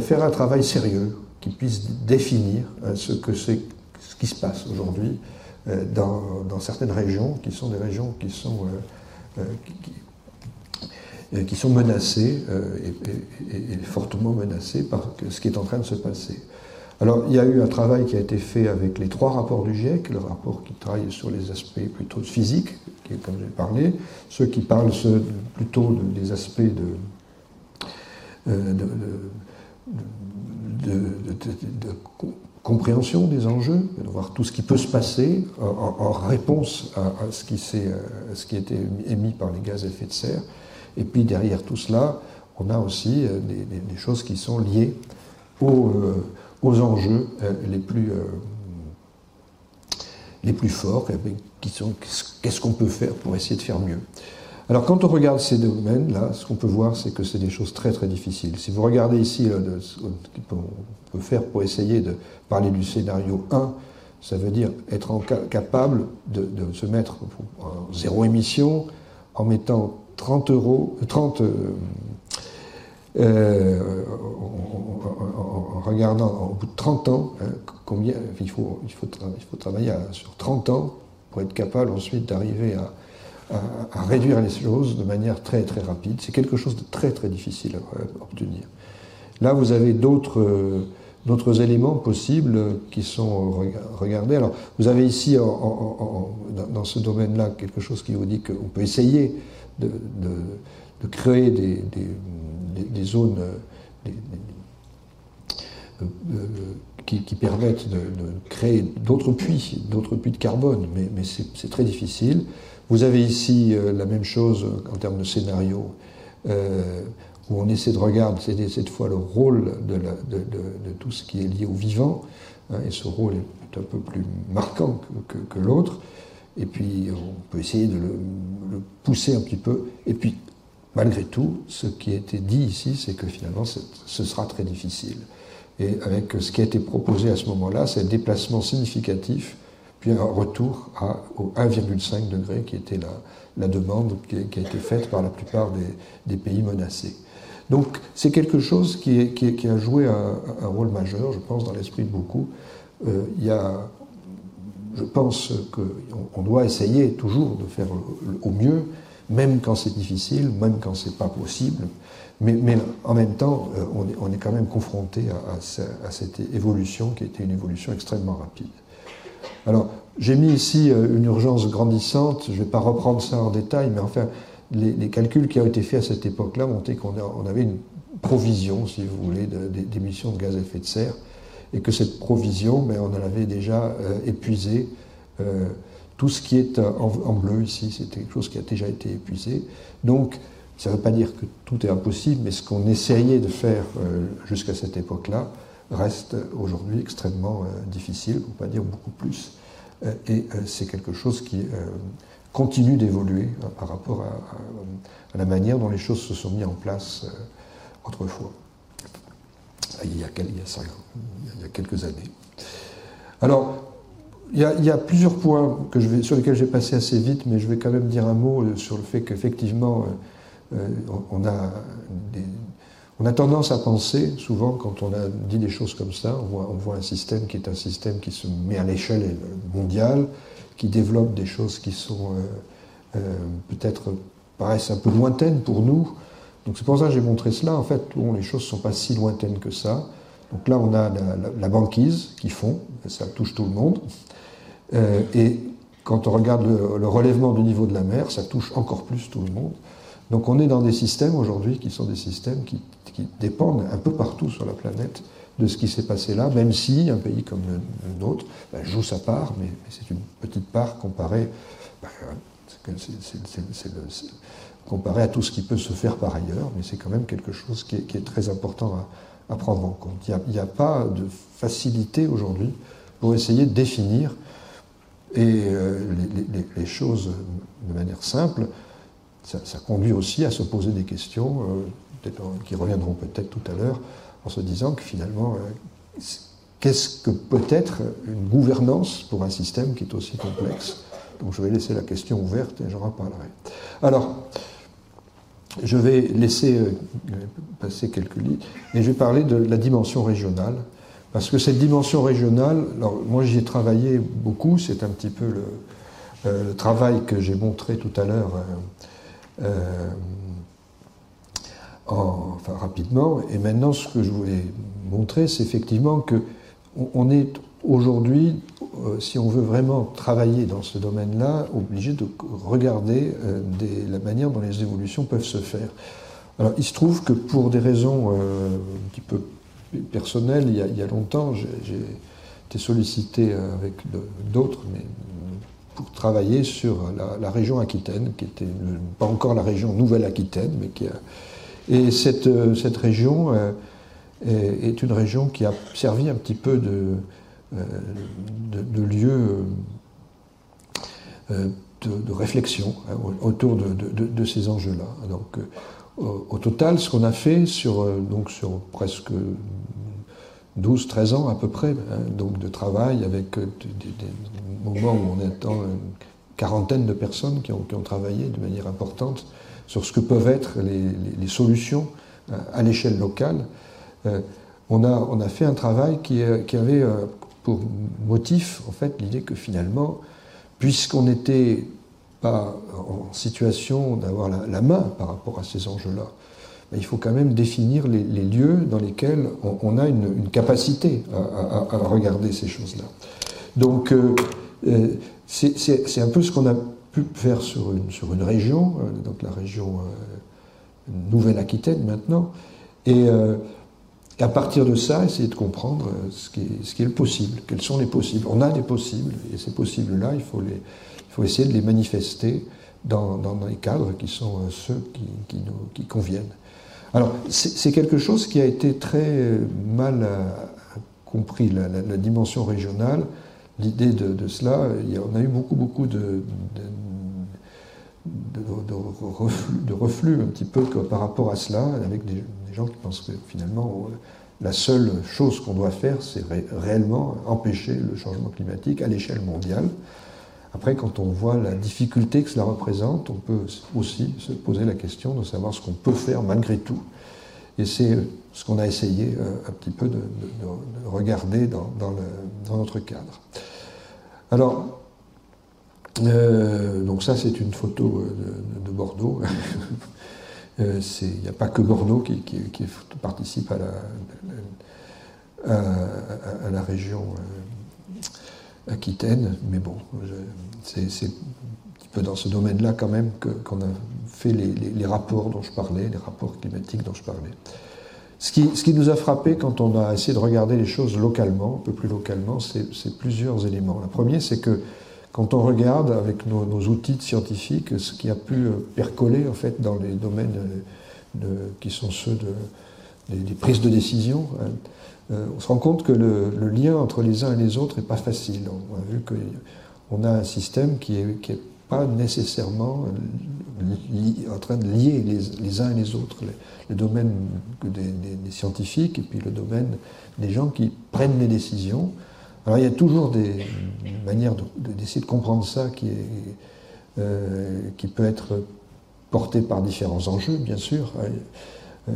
faire un travail sérieux qui puisse définir ce que c'est ce qui se passe aujourd'hui dans, dans, certaines régions qui sont des régions qui sont qui, euh, qui sont menacés euh, et, fortement menacés par ce qui est en train de se passer. Alors, il y a eu un travail qui a été fait avec les trois rapports du GIEC, le rapport qui travaille sur les aspects plutôt physiques, comme j'ai parlé, ceux qui parlent plutôt des aspects euh, de, compréhension des enjeux, de voir tout ce qui peut se passer en, réponse à, ce, qui ce qui été émis par les gaz à effet de serre. Et puis derrière tout cela, on a aussi euh, des, choses qui sont liées aux, euh, enjeux euh, les plus, les plus forts, sont qu'est-ce qu'on peut faire pour essayer de faire mieux. Alors quand on regarde ces domaines-là, ce qu'on peut voir, c'est que c'est des choses très très difficiles. Si vous regardez ici ce qu'on peut faire pour essayer de parler du scénario 1, ça veut dire être capable de, se mettre en zéro émission en mettant 30 euros, 30, euh, euh, en, regardant au bout de 30 ans, hein, combien, il faut travailler sur 30 ans pour être capable ensuite d'arriver à, réduire les choses de manière très très rapide. C'est quelque chose de très très difficile à, obtenir. Là, vous avez d'autres d'autres éléments possibles qui sont regardés. Alors, vous avez ici, dans ce domaine-là, quelque chose qui vous dit qu'on peut essayer de, créer des, zones euh, euh, qui, permettent de, créer d'autres puits, d'autres puits de carbone, mais, c'est très difficile. Vous avez ici euh, la même chose en termes de scénario, où on essaie de regarder cette fois le rôle de, tout ce qui est lié au vivant, hein, et ce rôle est un peu plus marquant que l'autre et puis on peut essayer de le, pousser un petit peu. Et puis, malgré tout, ce qui a été dit ici, c'est que finalement, ce sera très difficile. Et avec ce qui a été proposé à ce moment-là, c'est un déplacement significatif, puis un retour à, au 1,5 degré qui était la, demande qui, a été faite par la plupart des, pays menacés. Donc c'est quelque chose qui, a joué un, rôle majeur, je pense, dans l'esprit de beaucoup. Euh, y a je pense qu'on doit essayer toujours de faire au mieux, même quand c'est difficile, même quand c'est pas possible. Mais, en même temps, euh, on est, quand même confronté à, cette évolution qui était une évolution extrêmement rapide. Alors, j'ai mis ici euh, une urgence grandissante. Je ne vais pas reprendre ça en détail, mais enfin, les, calculs qui ont été faits à cette époque-là montraient qu'on avait une provision, si vous voulez, d'émissions de gaz à effet de serre et que cette provision, mais on en avait déjà euh, épuisé. Euh, tout ce qui est en, bleu ici, c'est quelque chose qui a déjà été épuisé. Donc, ça ne veut pas dire que tout est impossible, mais ce qu'on essayait de faire euh, jusqu'à cette époque-là reste aujourd'hui extrêmement difficile, pour ne pas dire beaucoup plus. et c'est quelque chose qui continue d'évoluer par rapport à, la manière dont les choses se sont mises en place autrefois il y a, quelques années. Alors, il y, a, plusieurs points je vais, sur lesquels j'ai passé assez vite, mais je vais quand même dire un mot euh, sur le fait qu'effectivement, euh, euh, on, a on a tendance à penser, souvent, quand on a dit des choses comme ça, on voit, un système qui est un système qui se met à l'échelle mondiale, qui développe des choses qui sont peut-être paraissent un peu lointaines pour nous, donc c'est pour ça que j'ai montré cela. En fait, les choses ne sont pas si lointaines que ça. Donc là, on a la, banquise qui fond, ça touche tout le monde. Euh, et quand on regarde le, relèvement du niveau de la mer, ça touche encore plus tout le monde. Donc on est dans des systèmes aujourd'hui qui sont des systèmes qui, dépendent un peu partout sur la planète de ce qui s'est passé là, même si un pays comme le, nôtre ben, joue sa part, mais, c'est une petite part comparée. Ben, à tout ce qui peut se faire par ailleurs, mais c'est quand même quelque chose qui est, très important à, prendre en compte. Il n'y a, pas de facilité aujourd'hui pour essayer de définir et euh, les, choses de manière simple. Ça, conduit aussi à se poser des questions euh, qui reviendront peut-être tout à l'heure en se disant que finalement, euh, qu'est-ce que peut être une gouvernance pour un système qui est aussi complexe? Donc je vais laisser la question ouverte et j'en reparlerai. Alors, je vais laisser euh, passer quelques lignes et je vais parler de la dimension régionale. Parce que cette dimension régionale, alors moi j'y ai travaillé beaucoup, c'est un petit peu le, euh, travail que j'ai montré tout à l'heure enfin, rapidement. Et maintenant, ce que je voulais montrer, c'est effectivement que on, est aujourd'hui, euh, si on veut vraiment travailler dans ce domaine-là, obligé de regarder euh, la manière dont les évolutions peuvent se faire. Alors, il se trouve que pour des raisons euh, un petit peu personnelles, il y a, longtemps, j'ai été sollicité avec d'autres, mais pour travailler sur la, région Aquitaine, qui était pas encore la région Nouvelle-Aquitaine, mais qui a et cette, euh, cette région euh, est, une région qui a servi un petit peu de, euh, de, lieu de, réflexion hein, autour de, ces enjeux-là. Donc, au, total, ce qu'on a fait sur, donc sur presque 12-13 ans à peu près, hein, donc de travail avec des, moments où on attend une quarantaine de personnes qui ont, travaillé de manière importante sur ce que peuvent être les, solutions euh, à l'échelle locale. Euh, on, a, fait un travail qui, euh, avait pour motif en fait l'idée que finalement, puisqu'on n'était pas en situation d'avoir la, main par rapport à ces enjeux-là, il faut quand même définir les, lieux dans lesquels on, a une, capacité à, regarder ces choses-là. Donc, c'est un peu ce qu'on a pu faire sur une, région, euh, donc la région euh, Nouvelle-Aquitaine maintenant, et euh, à partir de ça, essayer de comprendre ce qui, est, le possible, quels sont les possibles. On a des possibles, et ces possibles-là, il faut, essayer de les manifester dans, les cadres qui sont ceux qui, nous, qui conviennent. Alors, c'est quelque chose qui a été très mal compris, la, dimension régionale l'idée de, cela. on a eu beaucoup, beaucoup de, de, reflux, un petit peu par rapport à cela, avec des, gens qui pensent que finalement, euh, la seule chose qu'on doit faire, c'est réellement empêcher le changement climatique à l'échelle mondiale. Après, quand on voit la difficulté que cela représente, on peut aussi se poser la question de savoir ce qu'on peut faire malgré tout. Et c'est ce qu'on a essayé euh, un petit peu de, regarder dans, notre cadre. Alors, euh, donc ça c'est une photo euh, de, Bordeaux. (laughs) Euh, il n'y a pas que Bordeaux qui, participe à, la région aquitaine, mais bon, c'est un petit peu dans ce domaine-là quand même qu'on a fait les, rapports dont je parlais, les rapports climatiques dont je parlais. Ce qui, nous a frappé quand on a essayé de regarder les choses localement, un peu plus localement, c'est plusieurs éléments. Le premier, c'est que quand on regarde avec nos, outils scientifiques ce qui a pu euh, percoler en fait dans les domaines euh, qui sont ceux de, des, prises de décision, hein, euh, on se rend compte que le, lien entre les uns et les autres n'est pas facile. On a vu qu'on a un système qui n'est est pas nécessairement en train de lier les, uns et les autres le domaine des, scientifiques et puis le domaine des gens qui prennent les décisions. Alors il y a toujours des manières d'essayer de, comprendre ça euh, qui peut être porté par différents enjeux, bien sûr. Euh,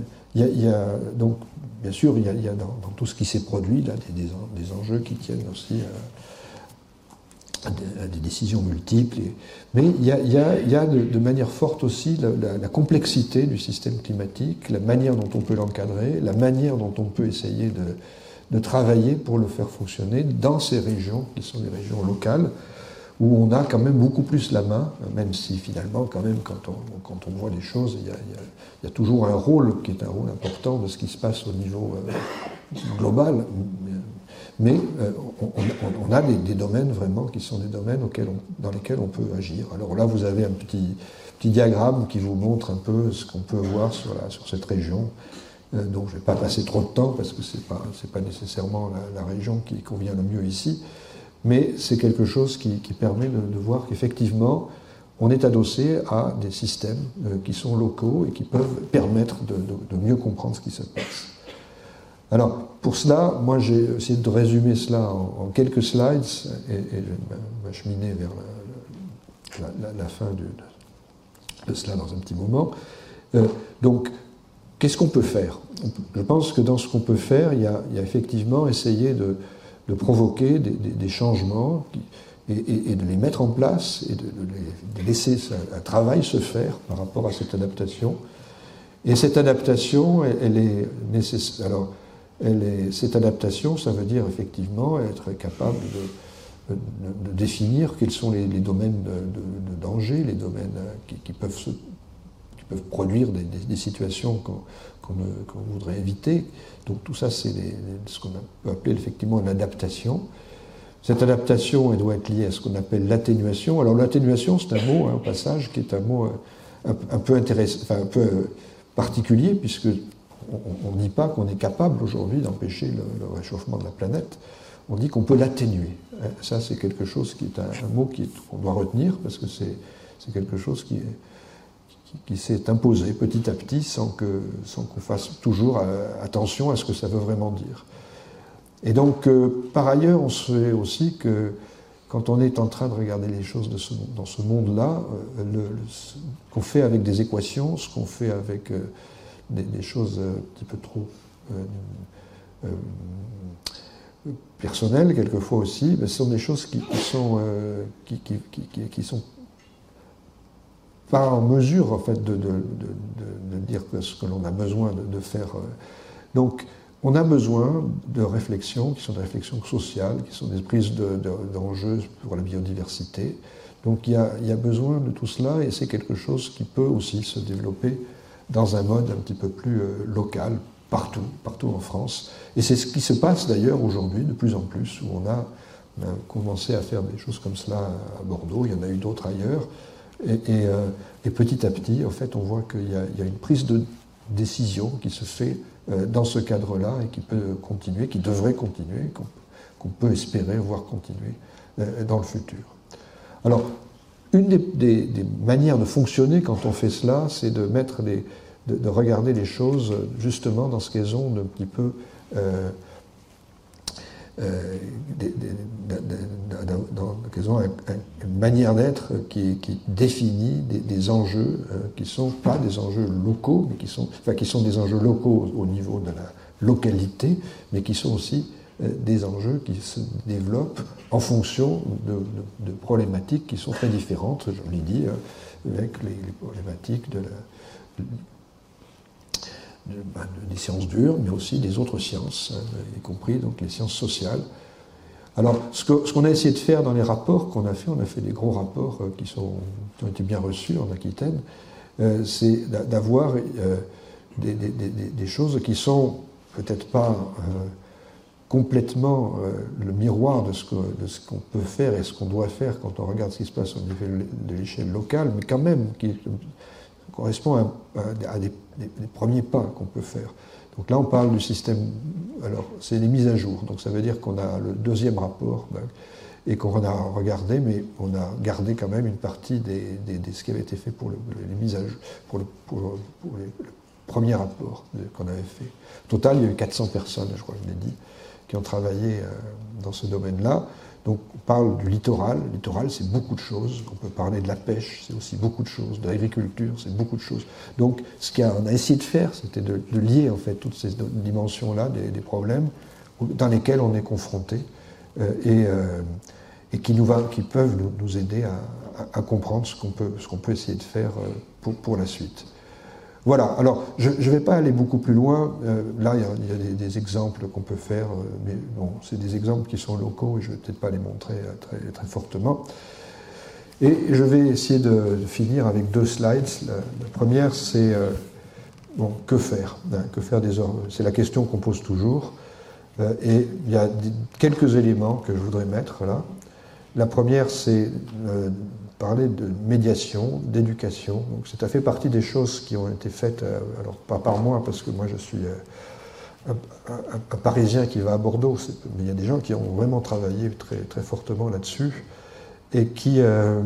donc, bien sûr, il y a, dans, tout ce qui s'est produit là, des, enjeux qui tiennent aussi à, des, décisions multiples. mais il y a, de, manière forte aussi la, complexité du système climatique, la manière dont on peut l'encadrer, la manière dont on peut essayer de, travailler pour le faire fonctionner dans ces régions qui sont des régions locales où on a quand même beaucoup plus la main, même si finalement, quand même, quand on, quand on voit les choses, il y, a, toujours un rôle qui est un rôle important de ce qui se passe au niveau euh, global. Mais euh, on, a des, domaines vraiment qui sont des domaines auxquels dans lesquels on peut agir. Alors là, vous avez un petit, petit diagramme qui vous montre un peu ce qu'on peut voir sur, la, sur cette région. Euh, donc je ne vais pas passer trop de temps parce que ce n'est pas, pas, nécessairement la, région qui convient le mieux ici, mais c'est quelque chose qui, permet de, voir qu'effectivement, on est adossé à des systèmes euh, qui sont locaux et qui peuvent permettre de, mieux comprendre ce qui se passe. Alors, pour cela, moi j'ai essayé de résumer cela en, quelques slides et, je vais m'acheminer vers la, fin de, cela dans un petit moment. donc, qu'est-ce qu'on peut faire? Je pense que dans ce qu'on peut faire, il y a, effectivement essayer de, provoquer des, changements et, de les mettre en place et de, laisser un travail se faire par rapport à cette adaptation. Et cette adaptation, elle, est nécessaire. Alors, elle est, cette adaptation, ça veut dire effectivement être capable de, définir quels sont les, domaines de, danger, les domaines qui, peuvent, se, qui peuvent, produire des, situations qu'on voudrait éviter. Donc tout ça, c'est ce qu'on peut appeler effectivement l'adaptation. Cette adaptation, elle doit être liée à ce qu'on appelle l'atténuation. Alors l'atténuation, c'est un mot, hein, au passage, qui est un mot euh, un, peu euh, particulier, puisque on ne dit pas qu'on est capable aujourd'hui d'empêcher le, réchauffement de la planète. On dit qu'on peut l'atténuer. Hein, ça, c'est quelque chose qui est un, mot qu'on doit retenir, parce que c'est quelque chose qui, qui, s'est imposé petit à petit sans qu'on sans qu'on fasse toujours euh, attention à ce que ça veut vraiment dire. Et donc, euh, par ailleurs, on sait aussi que quand on est en train de regarder les choses dans ce monde-là, euh, ce qu'on fait avec des équations, ce qu'on fait avec des, choses un petit peu trop personnelles, quelquefois aussi, ben, ce sont des choses qui, sont pas en mesure en fait de, de, de, dire ce que l'on a besoin de, faire. Donc, on a besoin de réflexions qui sont des réflexions sociales, qui sont des prises d'enjeux pour la biodiversité. Donc il y, a, besoin de tout cela et c'est quelque chose qui peut aussi se développer dans un mode un petit peu plus euh, local, partout, partout en France. Et c'est ce qui se passe d'ailleurs aujourd'hui de plus en plus, où on a, commencé à faire des choses comme cela à Bordeaux, il y en a eu d'autres ailleurs. Et, euh, petit à petit, en fait, on voit qu'il y, a une prise de décision qui se fait euh, dans ce cadre-là et qui peut continuer, qui devrait continuer, qu'on peut espérer voir continuer euh, dans le futur. Alors, une des, manières de fonctionner quand on fait cela, c'est de mettre de, regarder les choses justement dans ce qu'elles ont d'un petit peu une manière d'être qui, définit des, enjeux euh, qui ne sont pas des enjeux locaux, mais qui sont, enfin, qui sont des enjeux locaux au niveau de la localité, mais qui sont aussi euh, des enjeux qui se développent en fonction de, problématiques qui sont très différentes, je l'ai dit, avec les, les, problématiques de la, bah, des sciences dures, mais aussi des autres sciences, hein, y compris donc les sciences sociales. Alors, ce qu'on a essayé de faire dans les rapports qu'on a fait, on a fait des gros rapports euh, qui, ont été bien reçus en Aquitaine, euh, c'est d'avoir euh, des, choses qui sont peut-être pas complètement le miroir de ce qu'on peut faire et ce qu'on doit faire quand on regarde ce qui se passe au niveau de l'échelle locale, mais quand même qui correspond à, des, premiers pas qu'on peut faire. Donc là, on parle du système. Alors, c'est les mises à jour. Donc, ça veut dire qu'on a le deuxième rapport ben, et qu'on a regardé, mais on a gardé quand même une partie des, ce qui avait été fait pour les mises à jour, pour le, les, premier rapport qu'on avait fait. Au total, il y a eu 400 personnes, je crois je l'ai dit, qui ont travaillé euh, dans ce domaine-là. Donc on parle du littoral. Littoral, c'est beaucoup de choses. On peut parler de la pêche, c'est aussi beaucoup de choses. De l'agriculture, c'est beaucoup de choses. Donc ce qu'on a essayé de faire, c'était de, lier en fait toutes ces dimensions-là des, problèmes dans lesquels on est confronté euh, et, euh, qui, peuvent nous, aider à, comprendre ce qu'on peut, essayer de faire euh, pour la suite. Voilà, alors je ne vais pas aller beaucoup plus loin. Euh, là, il y a, des, exemples qu'on peut faire, euh, mais bon, c'est des exemples qui sont locaux et je ne vais peut-être pas les montrer euh, très, fortement. Et je vais essayer de, finir avec deux slides. La, première, c'est que faire hein, Que C'est la question qu'on pose toujours. et il y a quelques éléments que je voudrais mettre là. La première, c'est parler de médiation, d'éducation. Donc ça fait partie des choses qui ont été faites, euh, alors pas par moi, parce que moi je suis euh, un, Parisien qui va à Bordeaux, mais il y a des gens qui ont vraiment travaillé très, très fortement là-dessus et qui euh,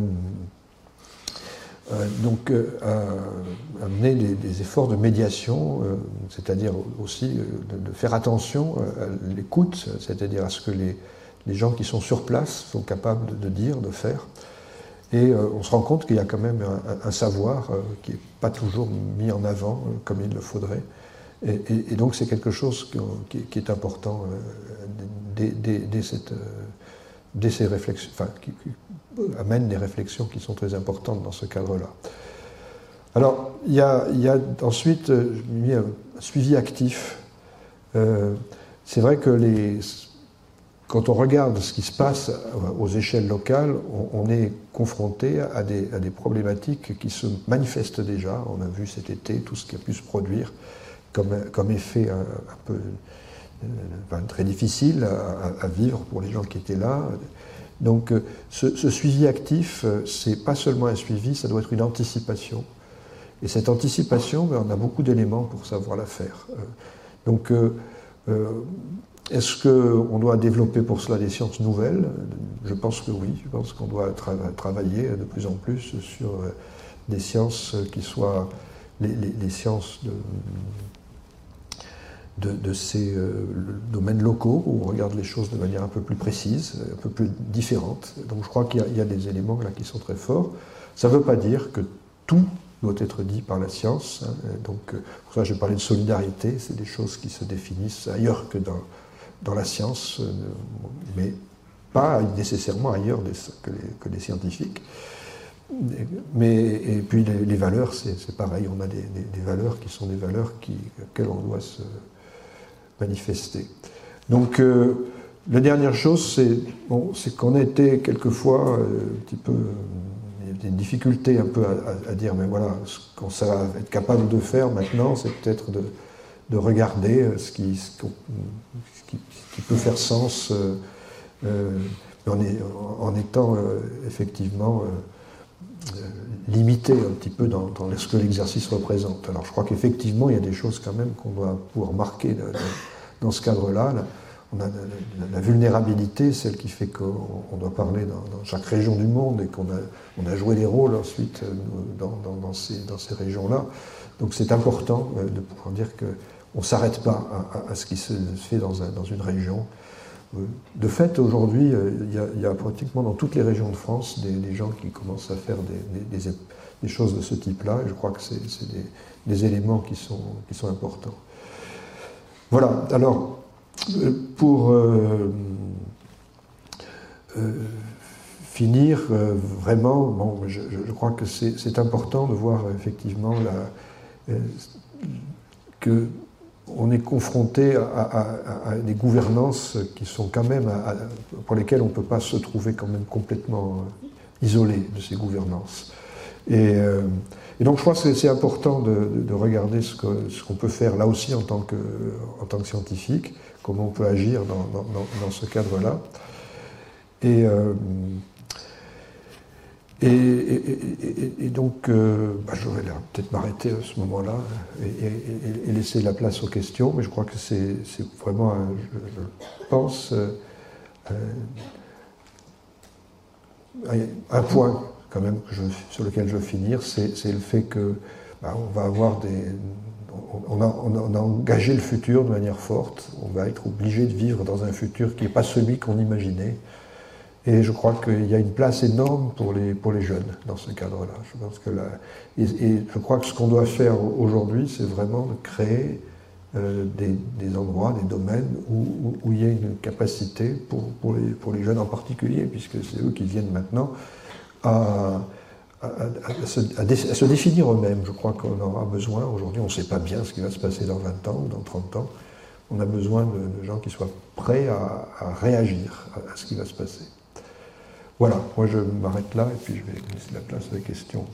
donc a mené des, efforts de médiation, c'est-à-dire aussi de, faire attention à l'écoute, c'est-à-dire à ce que les, les gens qui sont sur place sont capables de dire, de faire. Et on se rend compte qu'il y a quand même un, savoir qui n'est pas toujours mis en avant comme il le faudrait. Et, donc c'est quelque chose qui, est important dès, ces réflexions, enfin, qui, amène des réflexions qui sont très importantes dans ce cadre-là. Alors, il y a, ensuite un suivi actif. Euh, c'est vrai que les, quand on regarde ce qui se passe aux échelles locales, on, est confronté à des, problématiques qui se manifestent déjà. On a vu cet été tout ce qui a pu se produire comme, effet un, peu euh, très difficile à, vivre pour les gens qui étaient là. Donc ce, suivi actif, euh, c'est pas seulement un suivi, ça doit être une anticipation. Et cette anticipation, ben, on a beaucoup d'éléments pour savoir la faire. Euh, donc, euh, euh, est-ce qu'on doit développer pour cela des sciences nouvelles? Je pense que oui. Je pense qu'on doit travailler de plus en plus sur des sciences qui soient les, sciences de, ces domaines locaux, où on regarde les choses de manière un peu plus précise, un peu plus différente. Donc je crois qu'il y, y, a des éléments là qui sont très forts. Ça ne veut pas dire que tout doit être dit par la science. Hein. Donc, euh, pour ça, je parlais de solidarité, c'est des choses qui se définissent ailleurs que dans, dans la science, euh, mais pas nécessairement ailleurs que, les, que, les, scientifiques. Mais, et puis les, valeurs, c'est pareil, on a des, valeurs qui sont des valeurs qui, auxquelles on doit se manifester. Donc, euh, la dernière chose, c'est bon, qu'on a été quelquefois un petit peu des difficultés un peu à, dire, mais voilà, ce qu'on va être capable de faire maintenant, c'est peut-être de, de, regarder euh, ce qui, peut faire sens, euh, euh, en, étant effectivement limité un petit peu dans, ce que l'exercice représente. Alors je crois qu'effectivement, il y a des choses quand même qu'on doit pouvoir marquer dans ce cadre-là. là on a la, vulnérabilité, celle qui fait qu'on doit parler dans, chaque région du monde et qu'on a, joué des rôles ensuite dans, ces, ces régions-là. Donc c'est important de pouvoir dire qu'on ne s'arrête pas à, ce qui se fait dans, une région. Euh, de fait, aujourd'hui, il y, a pratiquement dans toutes les régions de France des, gens qui commencent à faire des, choses de ce type-là. Et je crois que c'est des, éléments qui sont, importants. Voilà, alors pour euh, euh, finir, euh, vraiment, bon, je, crois que c'est important de voir effectivement que on est confronté à, des gouvernances qui sont quand même, pour lesquelles on ne peut pas se trouver quand même complètement isolé de ces gouvernances. Et, et donc je crois que c'est important de, de, regarder ce qu'on peut faire là aussi en tant que, en tant que scientifique, comment on peut agir dans ce cadre-là. Et, euh, et, et, donc, euh, bah, j'aurais peut-être m'arrêter à ce moment-là et, laisser la place aux questions, mais je crois que c'est vraiment, je, pense, euh, un point quand même sur lequel je veux finir, c'est le fait que bah, on va avoir des, on a, on a, engagé le futur de manière forte. On va être obligé de vivre dans un futur qui n'est pas celui qu'on imaginait. Et je crois qu'il y a une place énorme pour les, pour les jeunes dans ce cadre-là. Je pense que et, je crois que ce qu'on doit faire aujourd'hui, c'est vraiment de créer euh, des, des, endroits, des domaines où, il y a une capacité pour, pour, les, jeunes en particulier, puisque c'est eux qui viennent maintenant à, se, définir eux-mêmes. Je crois qu'on aura besoin, aujourd'hui on ne sait pas bien ce qui va se passer dans 20 ans, dans 30 ans, on a besoin de, gens qui soient prêts à, réagir à, ce qui va se passer. Voilà, moi je m'arrête là et puis je vais laisser la place à des questions.